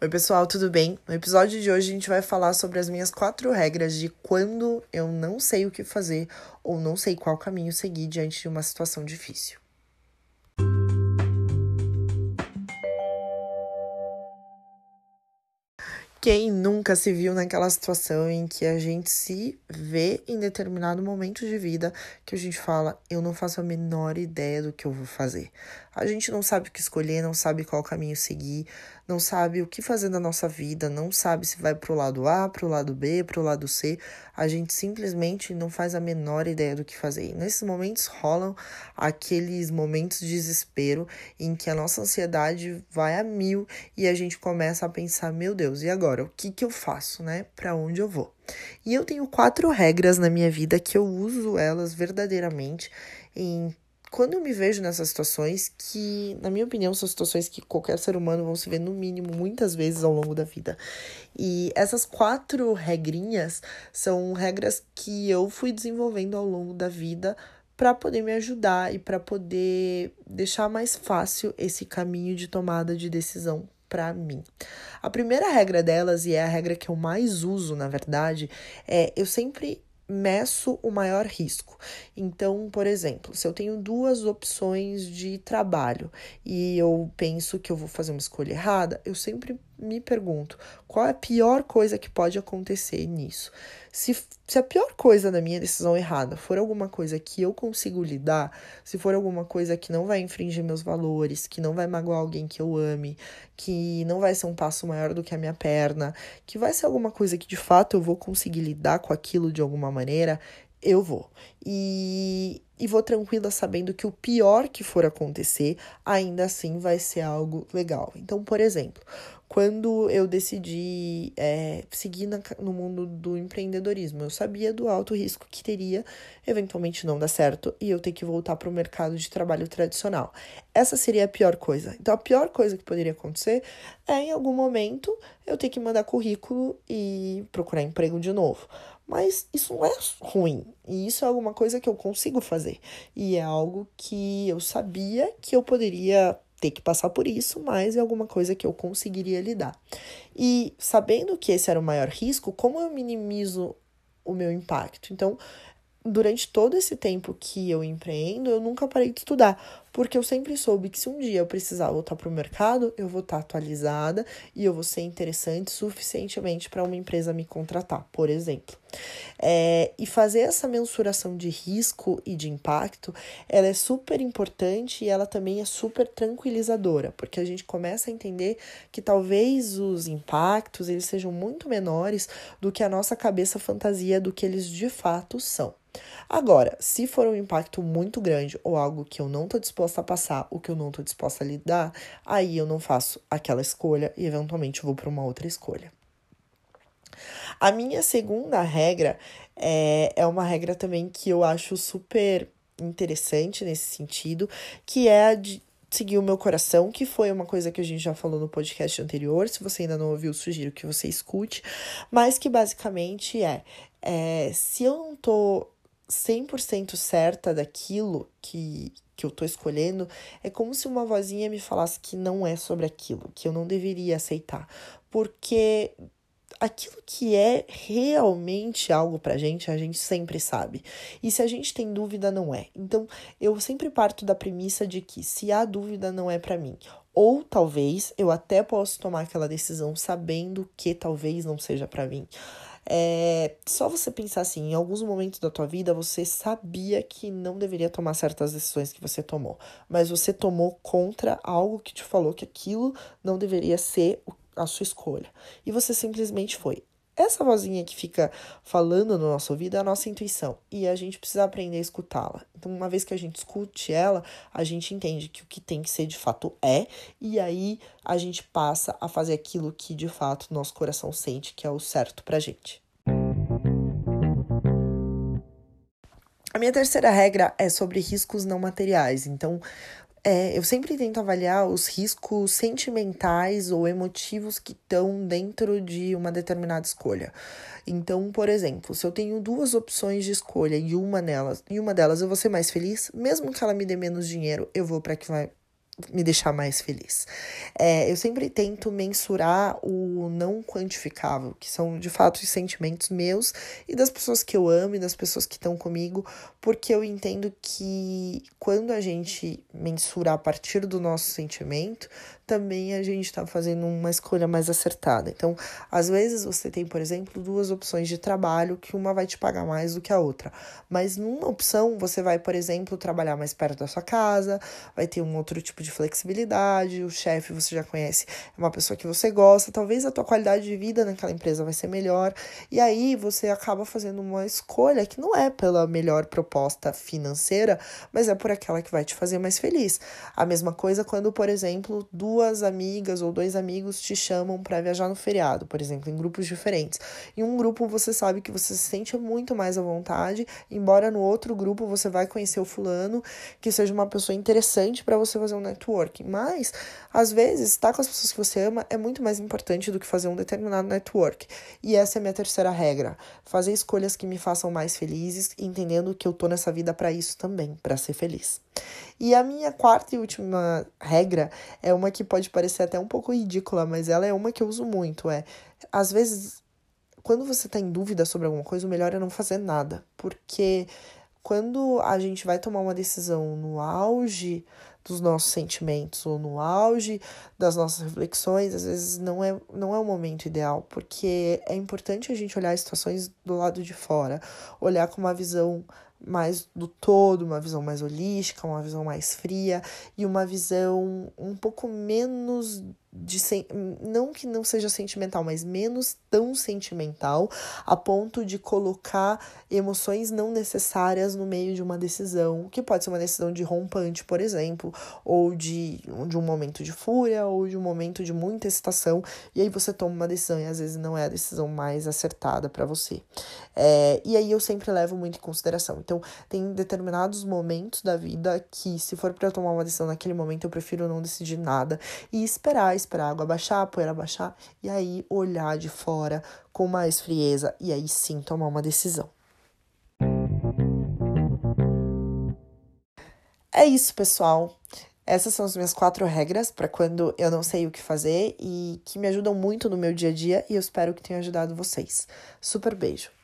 Oi, pessoal, tudo bem? No episódio de hoje a gente vai falar sobre as minhas quatro regras de quando eu não sei o que fazer ou não sei qual caminho seguir diante de uma situação difícil. Quem nunca se viu naquela situação em que a gente se vê em determinado momento de vida que a gente fala, eu não faço a menor ideia do que eu vou fazer. A gente não sabe o que escolher, não sabe qual caminho seguir, não sabe o que fazer da nossa vida, não sabe se vai pro lado A, pro lado B, pro lado C. A gente simplesmente não faz a menor ideia do que fazer. E nesses momentos rolam aqueles momentos de desespero em que a nossa ansiedade vai a mil e a gente começa a pensar, meu Deus, e agora? O que que eu faço, né? Para onde eu vou? E eu tenho quatro regras na minha vida que eu uso elas verdadeiramente em quando eu me vejo nessas situações, que, na minha opinião, são situações que qualquer ser humano vão se ver no mínimo muitas vezes ao longo da vida. E essas quatro regrinhas são regras que eu fui desenvolvendo ao longo da vida para poder me ajudar e para poder deixar mais fácil esse caminho de tomada de decisão para mim. A primeira regra delas, e é a regra que eu mais uso, na verdade, é eu sempre meço o maior risco. Então, por exemplo, se eu tenho duas opções de trabalho e eu penso que eu vou fazer uma escolha errada, eu sempre me pergunto qual é a pior coisa que pode acontecer nisso. Se, se a pior coisa da minha decisão errada for alguma coisa que eu consigo lidar, se for alguma coisa que não vai infringir meus valores, que não vai magoar alguém que eu ame, que não vai ser um passo maior do que a minha perna, que vai ser alguma coisa que de fato eu vou conseguir lidar com aquilo de alguma maneira, eu vou. E, e vou tranquila sabendo que o pior que for acontecer, ainda assim vai ser algo legal. Então, por exemplo, quando eu decidi é, seguir na, no mundo do empreendedorismo. Eu sabia do alto risco que teria eventualmente não dar certo e eu ter que voltar para o mercado de trabalho tradicional. Essa seria a pior coisa. Então, a pior coisa que poderia acontecer é, em algum momento, eu ter que mandar currículo e procurar emprego de novo. Mas isso não é ruim. E isso é alguma coisa que eu consigo fazer. E é algo que eu sabia que eu poderia ter que passar por isso, mas é alguma coisa que eu conseguiria lidar. E sabendo que esse era o maior risco, como eu minimizo o meu impacto? Então, durante todo esse tempo que eu empreendo, eu nunca parei de estudar, porque eu sempre soube que se um dia eu precisar voltar para o mercado, eu vou estar atualizada e eu vou ser interessante suficientemente para uma empresa me contratar, por exemplo. É, e fazer essa mensuração de risco e de impacto, ela é super importante e ela também é super tranquilizadora, porque a gente começa a entender que talvez os impactos eles sejam muito menores do que a nossa cabeça fantasia do que eles de fato são. Agora, se for um impacto muito grande ou algo que eu não estou disposta a passar, o que eu não estou disposta a lidar, aí eu não faço aquela escolha e eventualmente vou para uma outra escolha. A minha segunda regra é, é uma regra também que eu acho super interessante nesse sentido, que é a de seguir o meu coração, que foi uma coisa que a gente já falou no podcast anterior. Se você ainda não ouviu, sugiro que você escute, mas que basicamente é, é se eu não tô 100% certa daquilo que, que eu tô escolhendo, é como se uma vozinha me falasse que não é sobre aquilo, que eu não deveria aceitar. Porque aquilo que é realmente algo pra gente, a gente sempre sabe. E se a gente tem dúvida, não é. Então, eu sempre parto da premissa de que se há dúvida, não é para mim. Ou talvez eu até posso tomar aquela decisão sabendo que talvez não seja para mim. É só você pensar assim, em alguns momentos da tua vida você sabia que não deveria tomar certas decisões que você tomou, mas você tomou contra algo que te falou que aquilo não deveria ser a sua escolha. E você simplesmente foi. Essa vozinha que fica falando no nosso ouvido é a nossa intuição e a gente precisa aprender a escutá-la. Então, uma vez que a gente escute ela, a gente entende que o que tem que ser de fato é, e aí a gente passa a fazer aquilo que de fato nosso coração sente que é o certo pra gente. A minha terceira regra é sobre riscos não materiais. Então, é, eu sempre tento avaliar os riscos sentimentais ou emotivos que estão dentro de uma determinada escolha. Então, por exemplo, se eu tenho duas opções de escolha e uma delas, e uma delas eu vou ser mais feliz, mesmo que ela me dê menos dinheiro, eu vou para que vai me deixar mais feliz. É, eu sempre tento mensurar o não quantificável, que são de fato os sentimentos meus e das pessoas que eu amo e das pessoas que estão comigo, porque eu entendo que quando a gente mensura a partir do nosso sentimento, também a gente está fazendo uma escolha mais acertada. Então, às vezes você tem, por exemplo, duas opções de trabalho que uma vai te pagar mais do que a outra. Mas numa opção, você vai, por exemplo, trabalhar mais perto da sua casa, vai ter um outro tipo de flexibilidade, o chefe você já conhece, é uma pessoa que você gosta, talvez a tua qualidade de vida naquela empresa vai ser melhor. E aí você acaba fazendo uma escolha que não é pela melhor proposta financeira, mas é por aquela que vai te fazer mais feliz. A mesma coisa quando, por exemplo, duas duas amigas ou dois amigos te chamam para viajar no feriado, por exemplo, em grupos diferentes. Em um grupo você sabe que você se sente muito mais à vontade, embora no outro grupo você vai conhecer o fulano que seja uma pessoa interessante para você fazer um networking. Mas às vezes estar com as pessoas que você ama é muito mais importante do que fazer um determinado network. E essa é a minha terceira regra: fazer escolhas que me façam mais felizes, entendendo que eu tô nessa vida para isso também, para ser feliz. E a minha quarta e última regra é uma que pode parecer até um pouco ridícula, mas ela é uma que eu uso muito. É, às vezes, quando você está em dúvida sobre alguma coisa, o melhor é não fazer nada. Porque quando a gente vai tomar uma decisão no auge dos nossos sentimentos ou no auge das nossas reflexões, às vezes não é, não é o momento ideal, porque é importante a gente olhar as situações do lado de fora, olhar com uma visão mais do todo, uma visão mais holística, uma visão mais fria e uma visão um pouco menos de não que não seja sentimental, mas menos tão sentimental a ponto de colocar emoções não necessárias no meio de uma decisão, que pode ser uma decisão de rompante, por exemplo, ou de, de um momento de fúria, ou de um momento de muita excitação, e aí você toma uma decisão e às vezes não é a decisão mais acertada para você. É, e aí eu sempre levo muito em consideração. Então, tem determinados momentos da vida que, se for para tomar uma decisão naquele momento, eu prefiro não decidir nada e esperar esperar a água baixar, a poeira baixar, e aí olhar de fora com mais frieza e aí sim tomar uma decisão. É isso, pessoal. Essas são as minhas quatro regras para quando eu não sei o que fazer e que me ajudam muito no meu dia a dia e eu espero que tenha ajudado vocês. Super beijo!